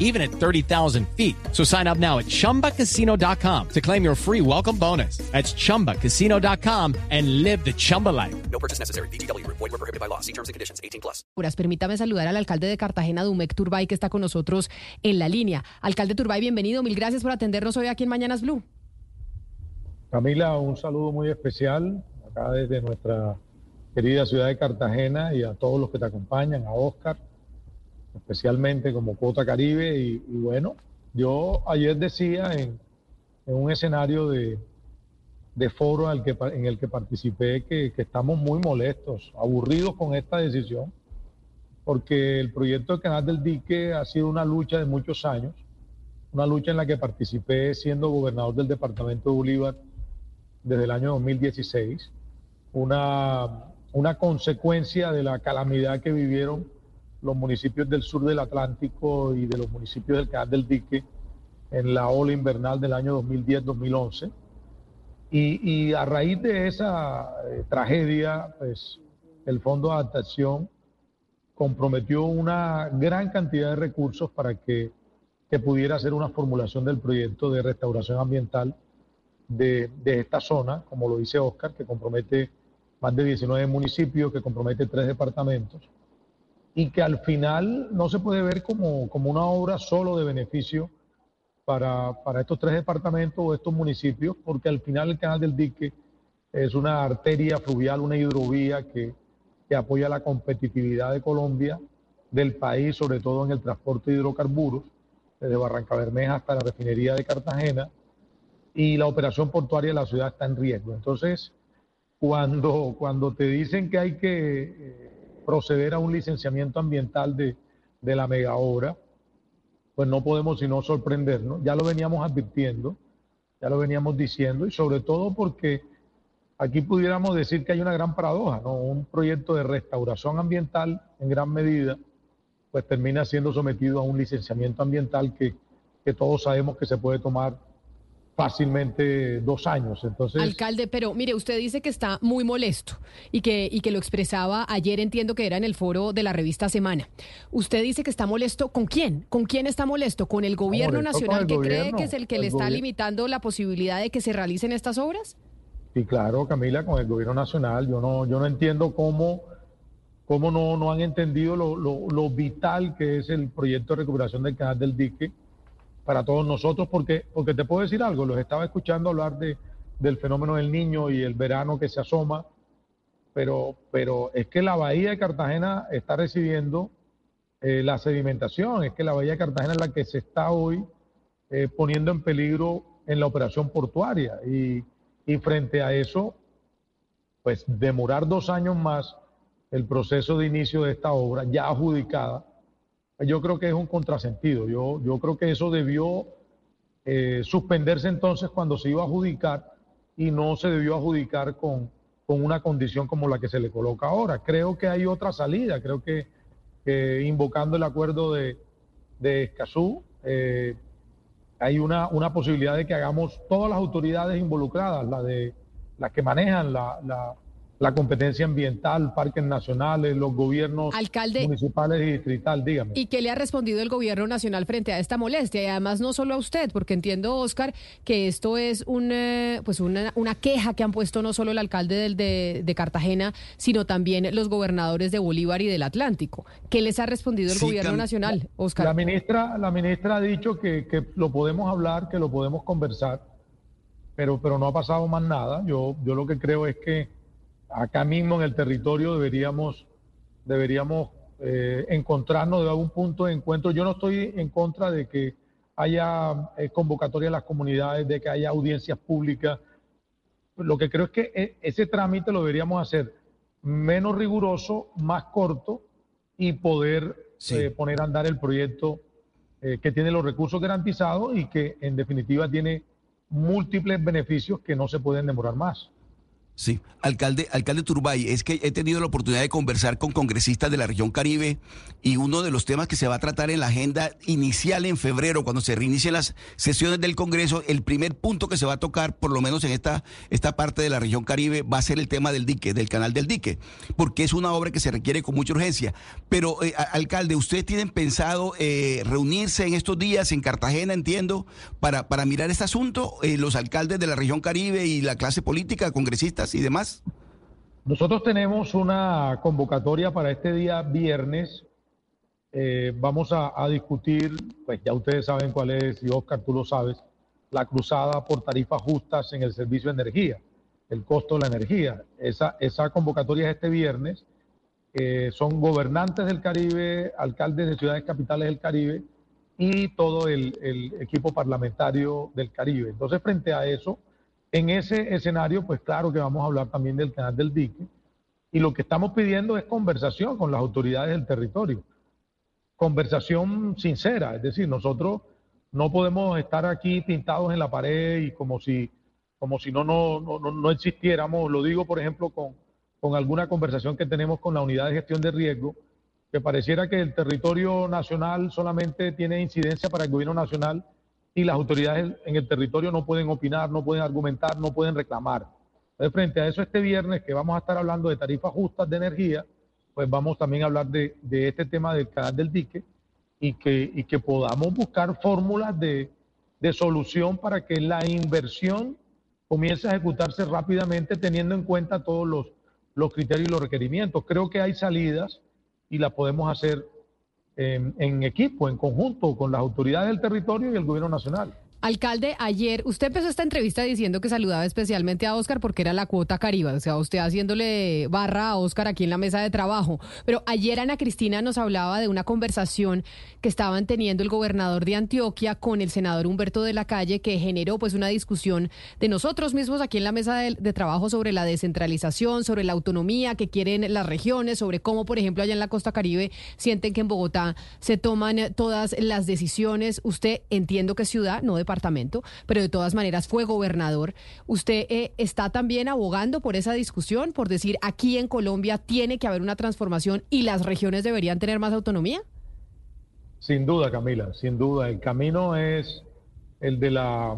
even at 30,000 feet. So sign up now at chumbacasino.com to claim your free welcome bonus. That's chumbacasino.com and live the Chumba life. No purchase necessary. BGW. Void were prohibited by law. See terms and conditions. 18 plus. Permítame saludar al alcalde de Cartagena, Dumec Turbay, que está con nosotros en la línea. Alcalde Turbay, bienvenido. Mil gracias por atendernos hoy aquí en Mañanas Blue. Camila, un saludo muy especial acá desde nuestra querida ciudad de Cartagena y a todos los que te acompañan, a Oscar, especialmente como Cuota Caribe. Y, bueno, yo ayer decía en, en un escenario de, de foro al que, en el que participé que, que estamos muy molestos, aburridos con esta decisión, porque el proyecto del Canal del Dique ha sido una lucha de muchos años, una lucha en la que participé siendo gobernador del departamento de Bolívar desde el año 2016, una, una consecuencia de la calamidad que vivieron los municipios del sur del Atlántico y de los municipios del Canal del Dique en la ola invernal del año 2010-2011. Y, a raíz de esa eh, tragedia, pues el Fondo de Adaptación comprometió una gran cantidad de recursos para que, que pudiera hacer una formulación del proyecto de restauración ambiental de, de, esta zona, como lo dice Oscar, que compromete más de 19 municipios, que compromete tres departamentos, y que al final no se puede ver como, como una obra solo de beneficio para, para, estos tres departamentos o estos municipios, porque al final el canal del dique es una arteria fluvial, una hidrovía que, que apoya la competitividad de Colombia, del país, sobre todo en el transporte de hidrocarburos, desde Barranca Bermeja hasta la refinería de Cartagena, y la operación portuaria de la ciudad está en riesgo. Entonces, cuando, cuando te dicen que hay que eh, proceder a un licenciamiento ambiental de, de la mega obra, pues no podemos sino sorprendernos. Ya lo veníamos advirtiendo, ya lo veníamos diciendo, y sobre todo porque aquí pudiéramos decir que hay una gran paradoja, ¿no? Un proyecto de restauración ambiental en gran medida, pues termina siendo sometido a un licenciamiento ambiental que, que todos sabemos que se puede tomar fácilmente dos años. Entonces, Alcalde, pero mire, usted dice que está muy molesto y que, y que lo expresaba ayer, entiendo que era en el foro de la revista Semana. Usted dice que está molesto, ¿con quién? ¿Con quién está molesto? ¿Con el gobierno nacional el que gobierno, cree que es el que el le está limitando la posibilidad de que se realicen estas obras? y claro, Camila, con el gobierno nacional, yo no, yo no entiendo cómo, cómo no, no han entendido lo, lo, lo vital que es el proyecto de recuperación del canal del dique para todos nosotros, porque, porque te puedo decir algo, los estaba escuchando hablar de, del fenómeno del niño y el verano que se asoma, pero, pero es que la bahía de Cartagena está recibiendo eh, la sedimentación, es que la bahía de Cartagena es la que se está hoy eh, poniendo en peligro en la operación portuaria. Y, y frente a eso, pues demorar dos años más el proceso de inicio de esta obra ya adjudicada, yo creo que es un contrasentido. Yo, yo creo que eso debió eh, suspenderse entonces cuando se iba a adjudicar y no se debió adjudicar con, con una condición como la que se le coloca ahora. Creo que hay otra salida, creo que, invocando el acuerdo de, de Escazú, eh, hay una, una posibilidad de que hagamos todas las autoridades involucradas, la de las que manejan la, la competencia ambiental, parques nacionales, los gobiernos Alcalde, municipales y distrital, dígame. ¿Y qué le ha respondido el gobierno nacional frente a esta molestia? Y además no solo a usted, porque entiendo, Oscar, que esto es un, eh, pues una, una queja que han puesto no solo el alcalde del, de, de Cartagena, sino también los gobernadores de Bolívar y del Atlántico. ¿Qué les ha respondido el Sí, gobierno nacional, Oscar? La ministra, la ministra ha dicho que, que lo podemos hablar, que lo podemos conversar, pero, pero no ha pasado más nada. Yo, yo lo que creo es que acá mismo en el territorio deberíamos, deberíamos eh, encontrarnos de algún punto de encuentro. Yo no estoy en contra de que haya eh, convocatoria a las comunidades, de que haya audiencias públicas. Lo que creo es que eh, ese trámite lo deberíamos hacer menos riguroso, más corto y poder Sí. eh, poner a andar el proyecto que tiene los recursos garantizados y que en definitiva tiene múltiples beneficios que no se pueden demorar más. Sí, alcalde, alcalde Turbay, es que he tenido la oportunidad de conversar con congresistas de la región Caribe y uno de los temas que se va a tratar en la agenda inicial en febrero, cuando se reinicien las sesiones del Congreso, el primer punto que se va a tocar, por lo menos en esta, esta parte de la región Caribe, va a ser el tema del dique, del canal del dique, porque es una obra que se requiere con mucha urgencia. Pero, eh, alcalde, ¿ustedes tienen pensado eh, reunirse en estos días en Cartagena, entiendo, para, para mirar este asunto, eh, los alcaldes de la región Caribe y la clase política, congresistas? Y demás? Nosotros tenemos una convocatoria para este día viernes. Eh, vamos a, discutir, pues ya ustedes saben cuál es, y Oscar, tú lo sabes, la cruzada por tarifas justas en el servicio de energía, el costo de la energía. Esa, esa convocatoria es este viernes. Eh, son gobernantes del Caribe, alcaldes de ciudades capitales del Caribe y todo el, el equipo parlamentario del Caribe. Entonces, frente a eso, en ese escenario, pues claro que vamos a hablar también del canal del dique y lo que estamos pidiendo es conversación con las autoridades del territorio. Conversación sincera, es decir, nosotros no podemos estar aquí pintados en la pared y como si, como si no, no, no, no existiéramos. Lo digo, por ejemplo, con, con alguna conversación que tenemos con la unidad de gestión de riesgo, que pareciera que el territorio nacional solamente tiene incidencia para el gobierno nacional y las autoridades en el territorio no pueden opinar, no pueden argumentar, no pueden reclamar. Entonces, frente a eso, este viernes que vamos a estar hablando de tarifas justas de energía, pues vamos también a hablar de, este tema del canal del dique y que, y que podamos buscar fórmulas de, de solución para que la inversión comience a ejecutarse rápidamente teniendo en cuenta todos los, los criterios y los requerimientos. Creo que hay salidas y las podemos hacer en, equipo, en conjunto con las autoridades del territorio y el gobierno nacional. Alcalde, ayer usted empezó esta entrevista diciendo que saludaba especialmente a Oscar porque era la cuota Caribe, o sea, usted haciéndole barra a Oscar aquí en la mesa de trabajo. Pero ayer Ana Cristina nos hablaba de una conversación que estaban teniendo el gobernador de Antioquia con el senador Humberto de la Calle que generó pues una discusión de nosotros mismos aquí en la mesa de, de trabajo sobre la descentralización, sobre la autonomía que quieren las regiones, sobre cómo, por ejemplo, allá en la costa Caribe sienten que en Bogotá se toman todas las decisiones. Usted entiendo que ciudad, no de departamento, pero de todas maneras fue gobernador. ¿Usted eh, está también abogando por esa discusión, por decir aquí en Colombia tiene que haber una transformación y las regiones deberían tener más autonomía? Sin duda, Camila, sin duda. El camino es el de la,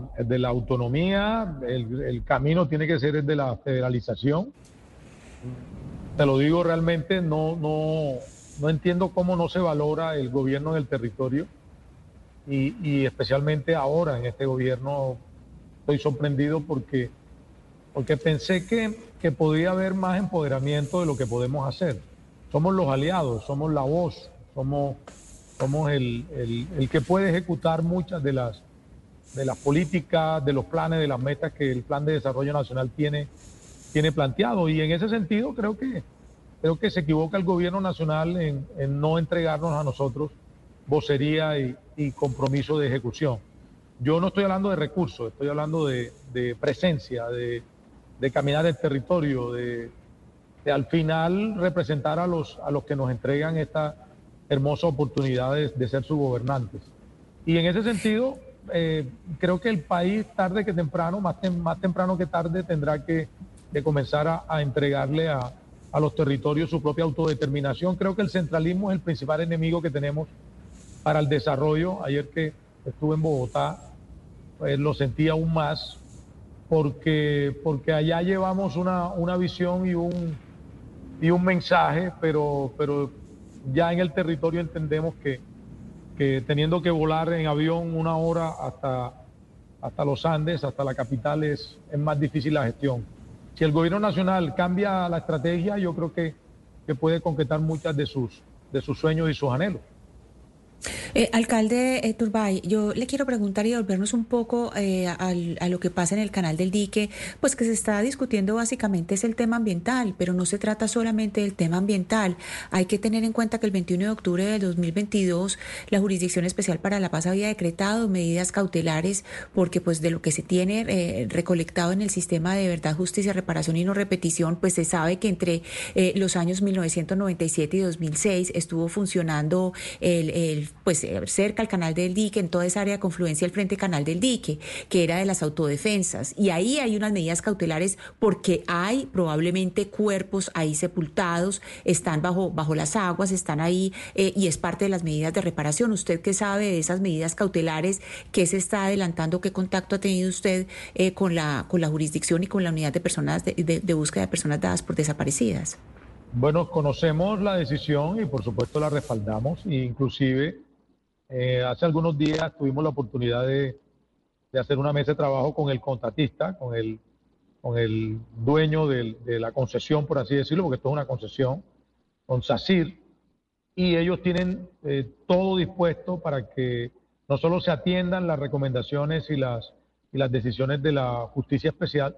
autonomía, el, camino tiene que ser el de la federalización. Te lo digo realmente, no, no, no entiendo cómo no se valora el gobierno del territorio y, especialmente ahora en este gobierno estoy sorprendido porque, porque pensé que, que podía haber más empoderamiento de lo que podemos hacer. Somos los aliados, somos la voz, somos, somos el, el, que puede ejecutar muchas de las, de las políticas, de los planes, de las metas que el Plan de Desarrollo Nacional tiene, tiene planteado. Y en ese sentido creo que, creo que se equivoca el gobierno nacional en, en no entregarnos a nosotros vocería y, compromiso de ejecución. Yo no estoy hablando de recursos, estoy hablando de, presencia, de, caminar el territorio, de, al final representar a los, a los que nos entregan esta hermosa oportunidad de, ser sus gobernantes. Y en ese sentido, eh, creo que el país tarde que temprano, más, más temprano que tarde, tendrá que comenzar a, a entregarle a, a los territorios su propia autodeterminación. Creo que el centralismo es el principal enemigo que tenemos para el desarrollo. Ayer que estuve en Bogotá, pues lo sentí aún más, porque, porque allá llevamos una, una visión y un, y un mensaje, pero, pero ya en el territorio entendemos que, que teniendo que volar en avión una hora hasta, hasta los Andes, hasta la capital, es, es más difícil la gestión. Si el gobierno nacional cambia la estrategia, yo creo que, que puede concretar muchas de sus, de sus sueños y sus anhelos. Eh, alcalde eh, Turbay, yo le quiero preguntar y volvernos un poco eh, a lo que pasa en el canal del dique, pues que se está discutiendo básicamente es el tema ambiental, pero no se trata solamente del tema ambiental. Hay que tener en cuenta que el 21 de octubre de 2022 la Jurisdicción Especial para la Paz había decretado medidas cautelares porque pues de lo que se tiene eh, recolectado en el sistema de verdad, justicia, reparación y no repetición, pues se sabe que entre los años 1997 y 2006 estuvo funcionando el pues eh, cerca al canal del dique, en toda esa área de confluencia del frente canal del dique, que era de las autodefensas. Y ahí hay unas medidas cautelares porque hay probablemente cuerpos ahí sepultados, están bajo, bajo las aguas, están ahí eh, y es parte de las medidas de reparación. ¿Usted qué sabe de esas medidas cautelares? ¿Qué se está adelantando? ¿Qué contacto ha tenido usted eh, con, la, con la jurisdicción y con la unidad de personas de, de búsqueda de personas dadas por desaparecidas? Bueno, conocemos la decisión y por supuesto la respaldamos. E inclusive eh, hace algunos días tuvimos la oportunidad de, hacer una mesa de trabajo con el contratista, con el, con el dueño de la concesión, por así decirlo, porque esto es una concesión, con SACIR, y ellos tienen eh, todo dispuesto para que no solo se atiendan las recomendaciones y las, y las decisiones de la justicia especial,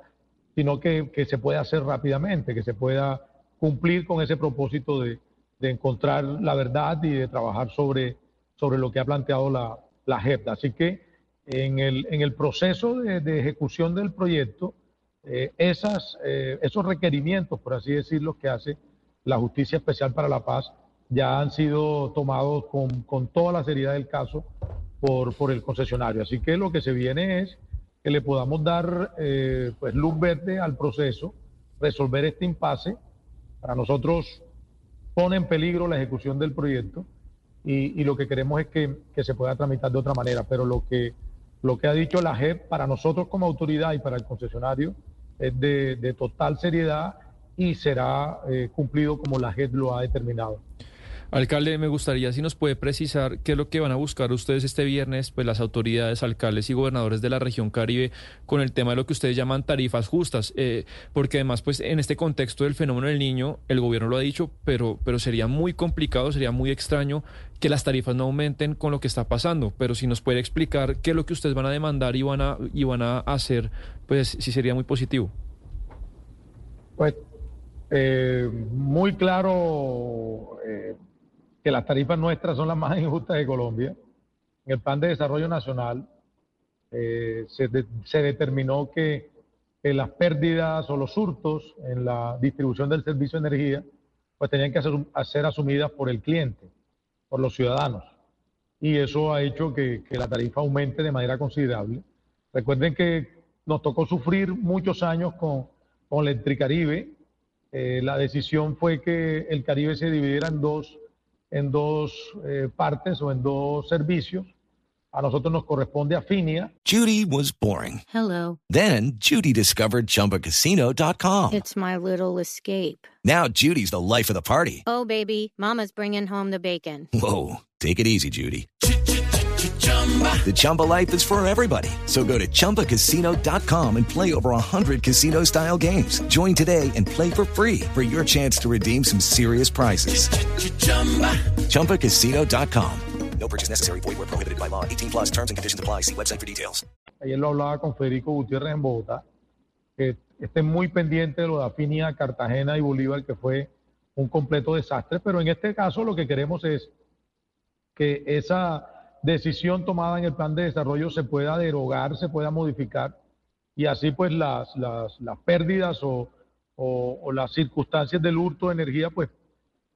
sino que, que se pueda hacer rápidamente, que se pueda cumplir con ese propósito de, encontrar la verdad y de trabajar sobre, sobre lo que ha planteado la, la JEP. Así que en el, en el proceso de, ejecución del proyecto, eh, esas, eh, esos requerimientos, por así decirlo, que hace la Justicia Especial para la Paz, ya han sido tomados con, con toda la seriedad del caso por, por, el concesionario. Así que lo que se viene es que le podamos dar eh, pues luz verde al proceso, resolver este impasse para nosotros pone en peligro la ejecución del proyecto y, lo que queremos es que, se pueda tramitar de otra manera. Pero lo que, lo que ha dicho la JEP para nosotros como autoridad y para el concesionario es de, total seriedad y será eh, cumplido como la JEP lo ha determinado. Alcalde, me gustaría si nos puede precisar qué es lo que van a buscar ustedes este viernes, pues las autoridades, alcaldes y gobernadores de la región Caribe con el tema de lo que ustedes llaman tarifas justas, eh, porque además, pues en este contexto del fenómeno del niño, el gobierno lo ha dicho, pero, pero sería muy complicado, sería muy extraño que las tarifas no aumenten con lo que está pasando. Pero si nos puede explicar qué es lo que ustedes van a demandar y van a, y van a hacer, pues sí sería muy positivo. Pues eh, muy claro. Eh que las tarifas nuestras son las más injustas de Colombia. En el Plan de Desarrollo Nacional eh, se, determinó que, las pérdidas o los hurtos en la distribución del servicio de energía pues tenían que ser, asumidas por el cliente, por los ciudadanos. Y eso ha hecho que, la tarifa aumente de manera considerable. Recuerden que nos tocó sufrir muchos años con, con Electricaribe. Eh, la decisión fue que el Caribe se dividiera en dos en dos eh, partes o en dos servicios. A nosotros nos corresponde Afinia. Judy was boring. Hello. Then Judy discovered chumbacasino.com. It's my little escape. Now Judy's the life of the party. Oh, baby, mama's bringing home the bacon. Whoa, take it easy, Judy. The Chumba life is for everybody. So go to ChumbaCasino.com and play over 100 casino style games. Join today and play for free for your chance to redeem some serious prizes. Ch-ch-chumba. ChumbaCasino.com. No purchase necessary. Void where prohibited by law. 18 plus terms and conditions apply. See website for details. Ayer lo hablaba con Federico Gutiérrez en Bogotá. Que estén muy pendiente de lo de Afinia, Cartagena y Bolívar, que fue un completo desastre. Pero en este caso lo que queremos es que esa decisión tomada en el plan de desarrollo se pueda derogar, se pueda modificar y así pues las, las, las pérdidas o, o, las circunstancias del hurto de energía pues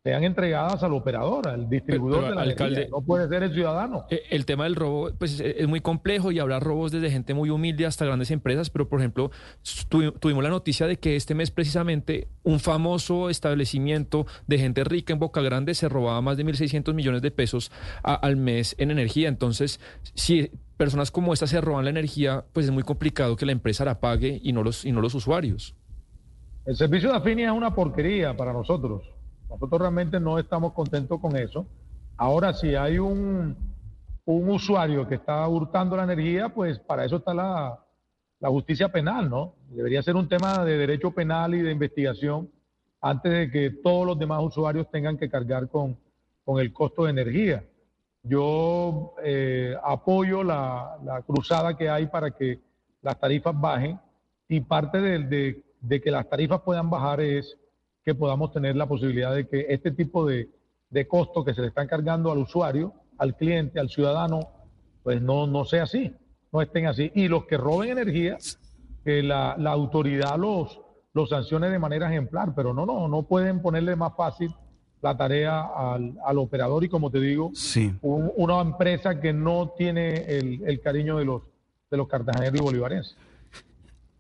sean entregadas al operador, al distribuidor de la alcalde, No puede ser el ciudadano. Eh, el tema del robo pues, es muy complejo y habrá robos desde gente muy humilde hasta grandes empresas, pero por ejemplo, tuvimos la noticia de que este mes precisamente un famoso establecimiento de gente rica en Boca Grande se robaba más de 1.600 millones de pesos al mes en energía. Entonces, si personas como estas se roban la energía, pues es muy complicado que la empresa la pague y no los, y no los usuarios. El servicio de Afinia es una porquería para nosotros. Nosotros realmente no estamos contentos con eso. Ahora, si hay un, un usuario que está hurtando la energía, pues para eso está la, la justicia penal, ¿no? Debería ser un tema de derecho penal y de investigación antes de que todos los demás usuarios tengan que cargar con, con el costo de energía. Yo eh, apoyo la, la, cruzada que hay para que las tarifas bajen y parte de, de, de que las tarifas puedan bajar es que podamos tener la posibilidad de que este tipo de, de costos que se le están cargando al usuario, al cliente, al ciudadano, pues no, no sea así, no estén así. Y los que roben energía, que la, la autoridad los, los sancione de manera ejemplar, pero no, no, no pueden ponerle más fácil la tarea al, al operador y como te digo, Sí. un- una empresa que no tiene el, el cariño de los, de los cartageneros y bolivarenses.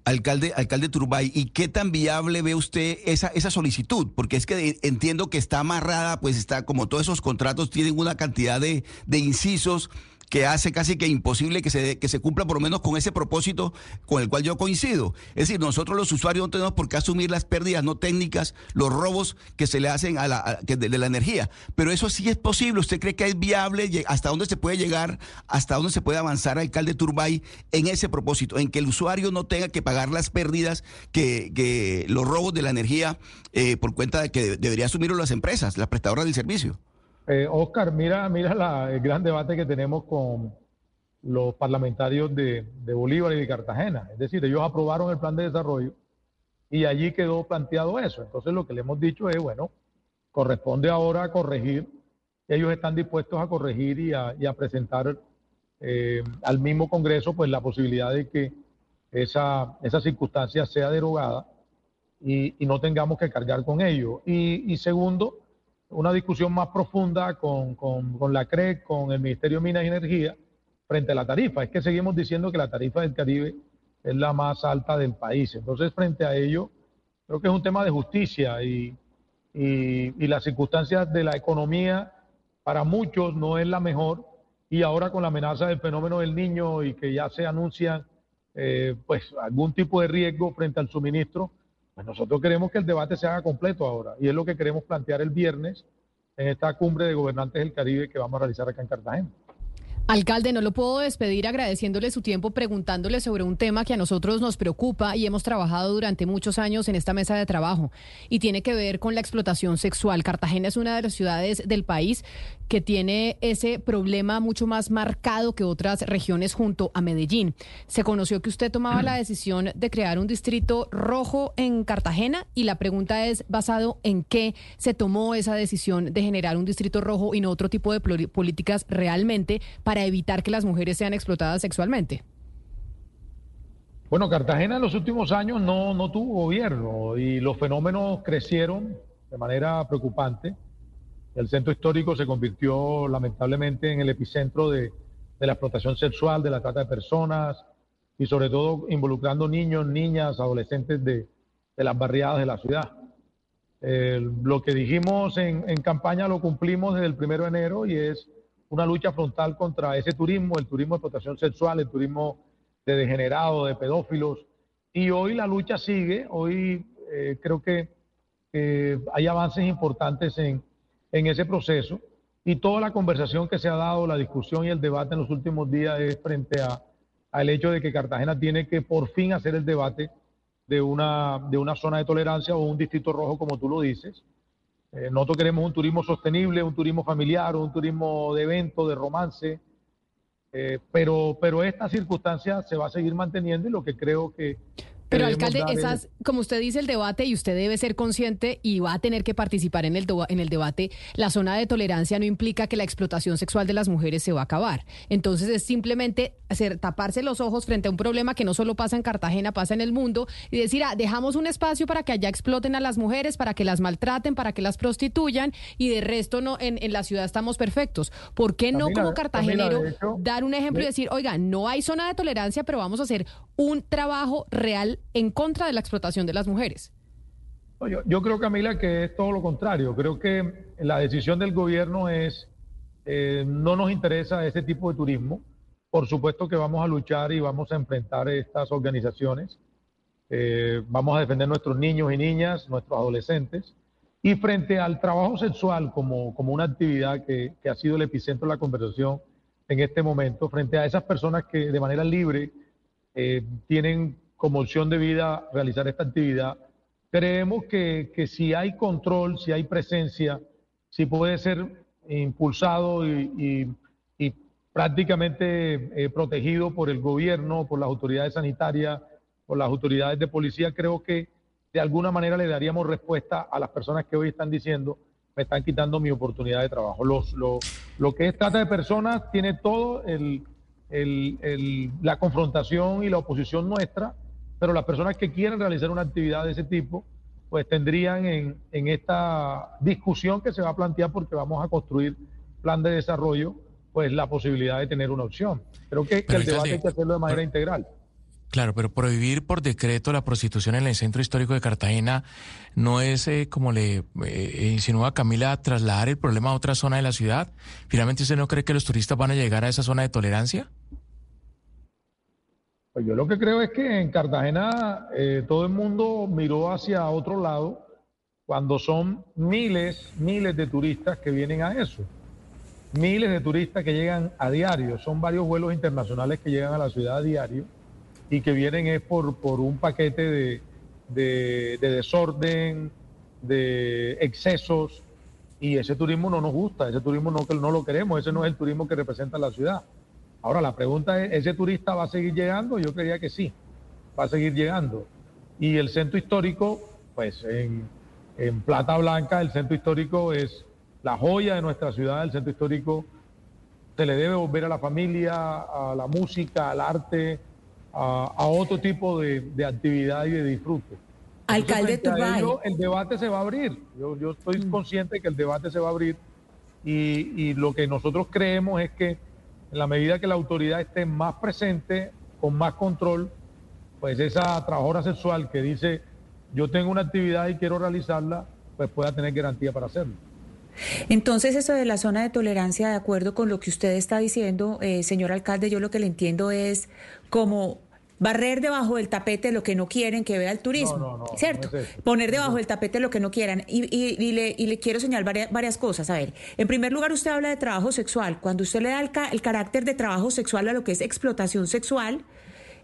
Alcalde, alcalde Turbay, ¿y qué tan viable ve usted esa, esa solicitud? Porque es que entiendo que está amarrada, pues está como todos esos contratos tienen una cantidad de, de incisos que hace casi que imposible que se, que se cumpla por lo menos con ese propósito con el cual yo coincido. Es decir, nosotros los usuarios no tenemos por qué asumir las pérdidas no técnicas, los robos que se le hacen a la, de, la energía. Pero eso sí es posible. ¿Usted cree que es viable? ¿Hasta dónde se puede llegar? ¿Hasta dónde se puede avanzar, alcalde Turbay, en ese propósito? En que el usuario no tenga que pagar las pérdidas que, que los robos de la energía eh, por cuenta de que debería asumirlo las empresas, las prestadoras del servicio. Eh, Oscar, mira, mira la- el gran debate que tenemos con los parlamentarios de, Bolívar y de Cartagena. Es decir, ellos aprobaron el plan de desarrollo y allí quedó planteado eso. Entonces lo que le hemos dicho es, bueno, corresponde ahora corregir. Ellos están dispuestos a corregir y a, y a presentar eh, al mismo Congreso pues la posibilidad de que esa, esa circunstancia sea derogada y, y no tengamos que cargar con ello. Y, y segundo, una discusión más profunda con, con, con la CREC, con el Ministerio de Minas y Energía, frente a la tarifa. Es que seguimos diciendo que la tarifa del Caribe es la más alta del país. Entonces, frente a ello, creo que es un tema de justicia y, y, y las circunstancias de la economía para muchos no es la mejor. Y ahora con la amenaza del fenómeno del niño y que ya se anuncian eh, pues algún tipo de riesgo frente al suministro, pues nosotros queremos que el debate se haga completo ahora y es lo que queremos plantear el viernes en esta cumbre de gobernantes del Caribe que vamos a realizar acá en Cartagena. Alcalde, no lo puedo despedir agradeciéndole su tiempo, preguntándole sobre un tema que a nosotros nos preocupa y hemos trabajado durante muchos años en esta mesa de trabajo y tiene que ver con la explotación sexual. Cartagena es una de las ciudades del país que tiene ese problema mucho más marcado que otras regiones junto a Medellín. Se conoció que usted tomaba la decisión de crear un distrito rojo en Cartagena y la pregunta es basado en qué se tomó esa decisión de generar un distrito rojo y no otro tipo de políticas realmente para evitar que las mujeres sean explotadas sexualmente. Bueno, Cartagena en los últimos años no, no tuvo gobierno y los fenómenos crecieron de manera preocupante. El centro histórico se convirtió lamentablemente en el epicentro de, de la explotación sexual, de la trata de personas y sobre todo involucrando niños, niñas, adolescentes de, de las barriadas de la ciudad. Eh, lo que dijimos en, en campaña lo cumplimos desde el primero de enero y es una lucha frontal contra ese turismo, el turismo de explotación sexual, el turismo de degenerados, de pedófilos. Y hoy la lucha sigue, hoy eh, creo que eh, hay avances importantes en, en ese proceso y toda la conversación que se ha dado, la discusión y el debate en los últimos días es frente a, al hecho de que Cartagena tiene que por fin hacer el debate de una, de una zona de tolerancia o un distrito rojo, como tú lo dices. Eh, nosotros queremos un turismo sostenible, un turismo familiar, un turismo de evento, de romance, eh, pero, pero esta circunstancia se va a seguir manteniendo y lo que creo que... Pero alcalde, esas, como usted dice, el debate y usted debe ser consciente y va a tener que participar en el, en el debate, la zona de tolerancia no implica que la explotación sexual de las mujeres se va a acabar. Entonces es simplemente hacer, taparse los ojos frente a un problema que no solo pasa en Cartagena, pasa en el mundo y decir, ah, dejamos un espacio para que allá exploten a las mujeres, para que las maltraten, para que las prostituyan y de resto no en, en la ciudad estamos perfectos. ¿Por qué no Camila, como cartagenero hecho, dar un ejemplo y de- decir, oiga, no hay zona de tolerancia, pero vamos a hacer un trabajo real en contra de la explotación de las mujeres. Yo, yo creo, Camila, que es todo lo contrario. Creo que la decisión del gobierno es, eh, no nos interesa ese tipo de turismo. Por supuesto que vamos a luchar y vamos a enfrentar estas organizaciones. Eh, vamos a defender nuestros niños y niñas, nuestros adolescentes. Y frente al trabajo sexual como, como una actividad que, que ha sido el epicentro de la conversación en este momento, frente a esas personas que de manera libre eh, tienen como opción de vida realizar esta actividad, creemos que, que si hay control, si hay presencia, si puede ser impulsado y, y- prácticamente eh, protegido por el gobierno, por las autoridades sanitarias, por las autoridades de policía, creo que de alguna manera le daríamos respuesta a las personas que hoy están diciendo, me están quitando mi oportunidad de trabajo. Los, lo, lo que es trata de personas tiene todo el, el- el- la confrontación y la oposición nuestra, pero las personas que quieren realizar una actividad de ese tipo pues tendrían en, en esta discusión que se va a plantear porque vamos a construir plan de desarrollo, pues la posibilidad de tener una opción. Creo que, el debate hay que hacerlo de manera pero- integral. Claro, pero prohibir por decreto la prostitución en el centro histórico de Cartagena no es, eh, como le eh, insinúa Camila, trasladar el problema a otra zona de la ciudad. Finalmente, ¿usted no cree que los turistas van a llegar a esa zona de tolerancia? Pues yo lo que creo es que en Cartagena eh, todo el mundo miró hacia otro lado cuando son miles, miles de turistas que vienen a eso. Miles de turistas que llegan a diario. Son varios vuelos internacionales que llegan a la ciudad a diario y que vienen es por, por un paquete de, de- de desorden, de excesos. Y ese turismo no nos gusta, ese turismo no, no lo queremos, ese no es el turismo que representa la ciudad. Ahora la pregunta es, ¿ese turista va a seguir llegando? Yo creía que sí, va a seguir llegando. Y el centro histórico, pues en, en Plata Blanca, el centro histórico es la joya de nuestra ciudad, el centro histórico se le debe volver a la familia, a la música, al arte, a, a otro tipo de, de actividad y de disfrute. Alcalde Entonces, ello, el debate se va a abrir. Yo, yo estoy consciente que el debate se va a abrir y, y lo que nosotros creemos es que en la medida que la autoridad esté más presente, con más control, pues esa trabajadora sexual que dice yo tengo una actividad y quiero realizarla, pues pueda tener garantía para hacerlo. Entonces, eso de la zona de tolerancia, de acuerdo con lo que usted está diciendo, eh, señor alcalde, yo lo que le entiendo es como barrer debajo del tapete lo que no quieren que vea el turismo, No, no, no, ¿cierto? es. Poner debajo del tapete lo que no quieran. Y, y- y le, y le quiero señalar varias, varias cosas. A ver, en primer lugar, usted habla de trabajo sexual. Cuando usted le da el, ca- el carácter de trabajo sexual a lo que es explotación sexual,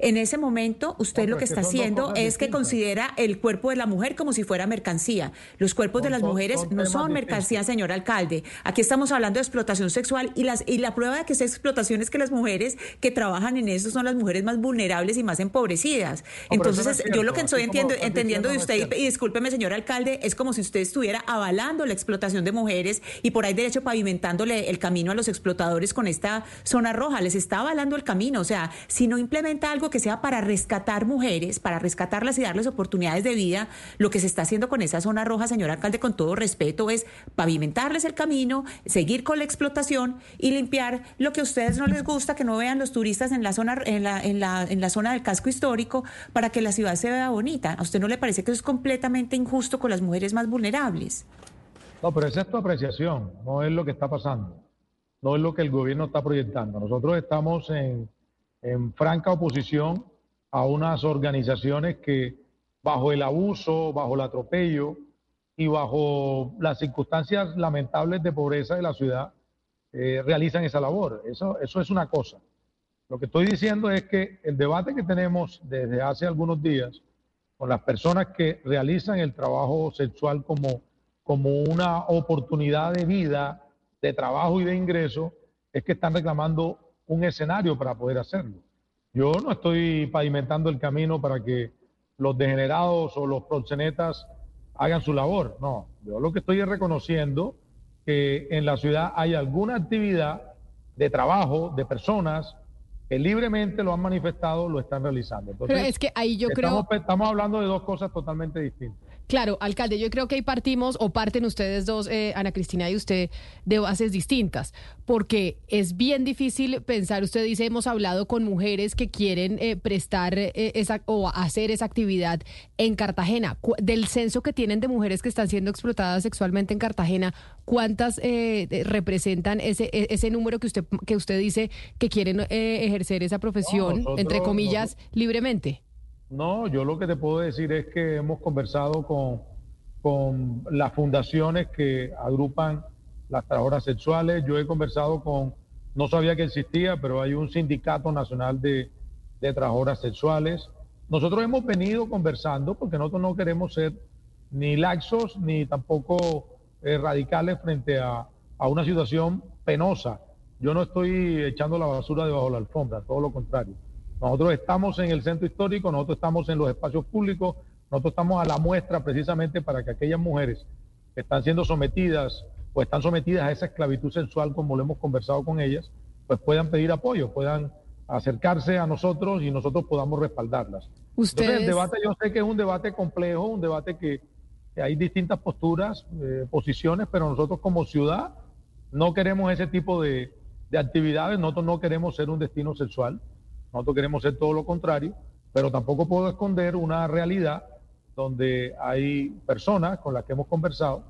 en ese momento usted lo que es que está haciendo es que considera el cuerpo de la mujer como si fuera mercancía. Los cuerpos de las mujeres son no son distintos. mercancía, señor alcalde. Aquí estamos hablando de explotación sexual y las y la prueba de que es explotación es que las mujeres que trabajan en eso son las mujeres más vulnerables y más empobrecidas. Entonces, no yo lo que estoy entiendo- entendiendo de usted, no y discúlpeme, señor alcalde, es como si usted estuviera avalando la explotación de mujeres y por ahí derecho pavimentándole el camino a los explotadores con esta zona roja. Les está avalando el camino. O sea, si no implementa algo que sea para rescatar mujeres, para rescatarlas y darles oportunidades de vida, lo que se está haciendo con esa zona roja, señor alcalde, con todo respeto, es pavimentarles el camino, seguir con la explotación y limpiar lo que a ustedes no les gusta, que no vean los turistas en la zona, en la, en la, en la zona del casco histórico, para que la ciudad se vea bonita. ¿A usted no le parece que eso es completamente injusto con las mujeres más vulnerables? No, pero esa es tu apreciación, no es lo que está pasando, no es lo que el gobierno está proyectando. Nosotros estamos en, en franca oposición a unas organizaciones que bajo el abuso, bajo el atropello y bajo las circunstancias lamentables de pobreza de la ciudad eh, realizan esa labor. Eso, eso es una cosa. Lo que estoy diciendo es que el debate que tenemos desde hace algunos días con las personas que realizan el trabajo sexual como, como una oportunidad de vida, de trabajo y de ingreso, es que están reclamando un escenario para poder hacerlo. Yo no estoy pavimentando el camino para que los degenerados o los proxenetas hagan su labor, no. Yo lo que estoy es reconociendo que en la ciudad hay alguna actividad de trabajo de personas que libremente lo han manifestado, lo están realizando. Entonces, Pero es que ahí yo creo... estamos hablando de dos cosas totalmente distintas. Claro, alcalde, yo creo que ahí partimos o parten ustedes dos, eh, Ana Cristina y usted, de bases distintas, porque es bien difícil pensar, usted dice, hemos hablado con mujeres que quieren eh, prestar eh, esa o hacer esa actividad en Cartagena. Del censo que tienen de mujeres que están siendo explotadas sexualmente en Cartagena, ¿cuántas eh, representan ese, e- ese número que usted, que usted dice que quieren eh, ejercer esa profesión, nosotros- entre comillas, libremente? No, yo lo que te puedo decir es que hemos conversado con, con las fundaciones que agrupan las trabajadoras sexuales. Yo he conversado con, no sabía que existía, pero hay un sindicato nacional de, de trabajadoras sexuales. Nosotros hemos venido conversando porque nosotros no queremos ser ni laxos ni tampoco eh, radicales frente a, a una situación penosa. Yo no estoy echando la basura debajo de la alfombra, todo lo contrario. Nosotros estamos en el centro histórico, nosotros estamos en los espacios públicos, nosotros estamos a la muestra precisamente para que aquellas mujeres que están siendo sometidas o están sometidas a esa esclavitud sexual, como lo hemos conversado con ellas, pues puedan pedir apoyo, puedan acercarse a nosotros y nosotros podamos respaldarlas. Entonces, el Ustedes- debate yo sé que es un debate complejo, un debate que, hay distintas posturas, eh, posiciones, pero nosotros como ciudad no queremos ese tipo de, de actividades, nosotros no queremos ser un destino sexual, nosotros queremos ser todo lo contrario, pero tampoco puedo esconder una realidad donde hay personas con las que hemos conversado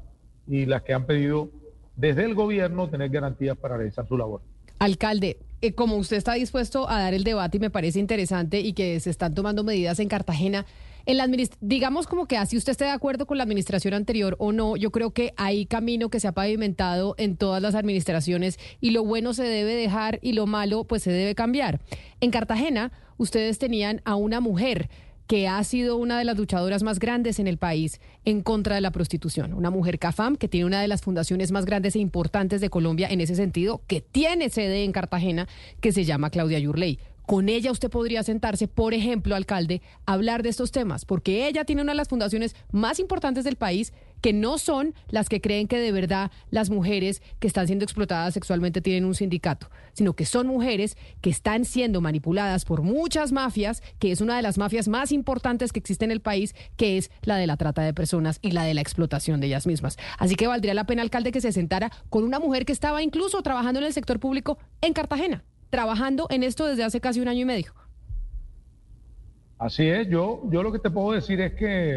y las que han pedido desde el gobierno tener garantías para realizar su labor. Alcalde, eh, como usted está dispuesto a dar el debate y me parece interesante y que se están tomando medidas en Cartagena, en la digamos como que así usted esté de acuerdo con la administración anterior o no, yo creo que hay camino que se ha pavimentado en todas las administraciones y lo bueno se debe dejar y lo malo pues se debe cambiar. En Cartagena ustedes tenían a una mujer que ha sido una de las luchadoras más grandes en el país en contra de la prostitución. Una mujer CAFAM que tiene una de las fundaciones más grandes e importantes de Colombia en ese sentido, que tiene sede en Cartagena, que se llama Claudia Yurley. Con ella usted podría sentarse, por ejemplo, alcalde, a hablar de estos temas, porque ella tiene una de las fundaciones más importantes del país que no son las que creen que de verdad las mujeres que están siendo explotadas sexualmente tienen un sindicato, sino que son mujeres que están siendo manipuladas por muchas mafias, que es una de las mafias más importantes que existe en el país, que es la de la trata de personas y la de la explotación de ellas mismas. Así que valdría la pena, alcalde, que se sentara con una mujer que estaba incluso trabajando en el sector público en Cartagena, trabajando en esto desde hace casi un año y medio. Así es, yo, yo lo que te puedo decir es que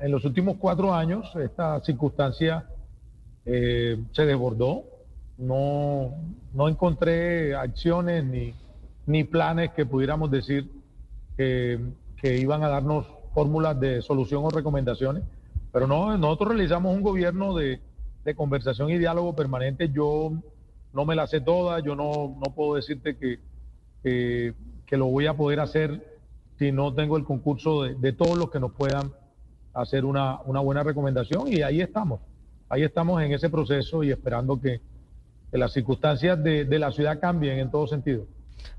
en los últimos cuatro años esta circunstancia eh, se desbordó. No, no encontré acciones ni, ni planes que pudiéramos decir que, iban a darnos fórmulas de solución o recomendaciones. Pero no, nosotros realizamos un gobierno de, conversación y diálogo permanente. Yo no me la sé toda, yo no, no puedo decirte que, que, lo voy a poder hacer si no tengo el concurso de, de todos los que nos puedan hacer una, una buena recomendación y ahí estamos. Ahí estamos en ese proceso y esperando que, las circunstancias de, la ciudad cambien en todo sentido.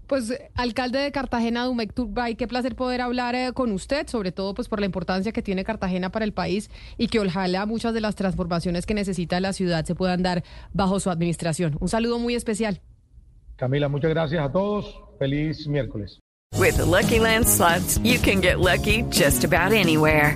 Pues, alcalde de Cartagena, Dumec Turbay, qué placer poder hablar eh, con usted, sobre todo pues por la importancia que tiene Cartagena para el país y que ojalá muchas de las transformaciones que necesita la ciudad se puedan dar bajo su administración. Un saludo muy especial. Camila, muchas gracias a todos. Feliz miércoles. With Lucky Land you can get lucky just about anywhere.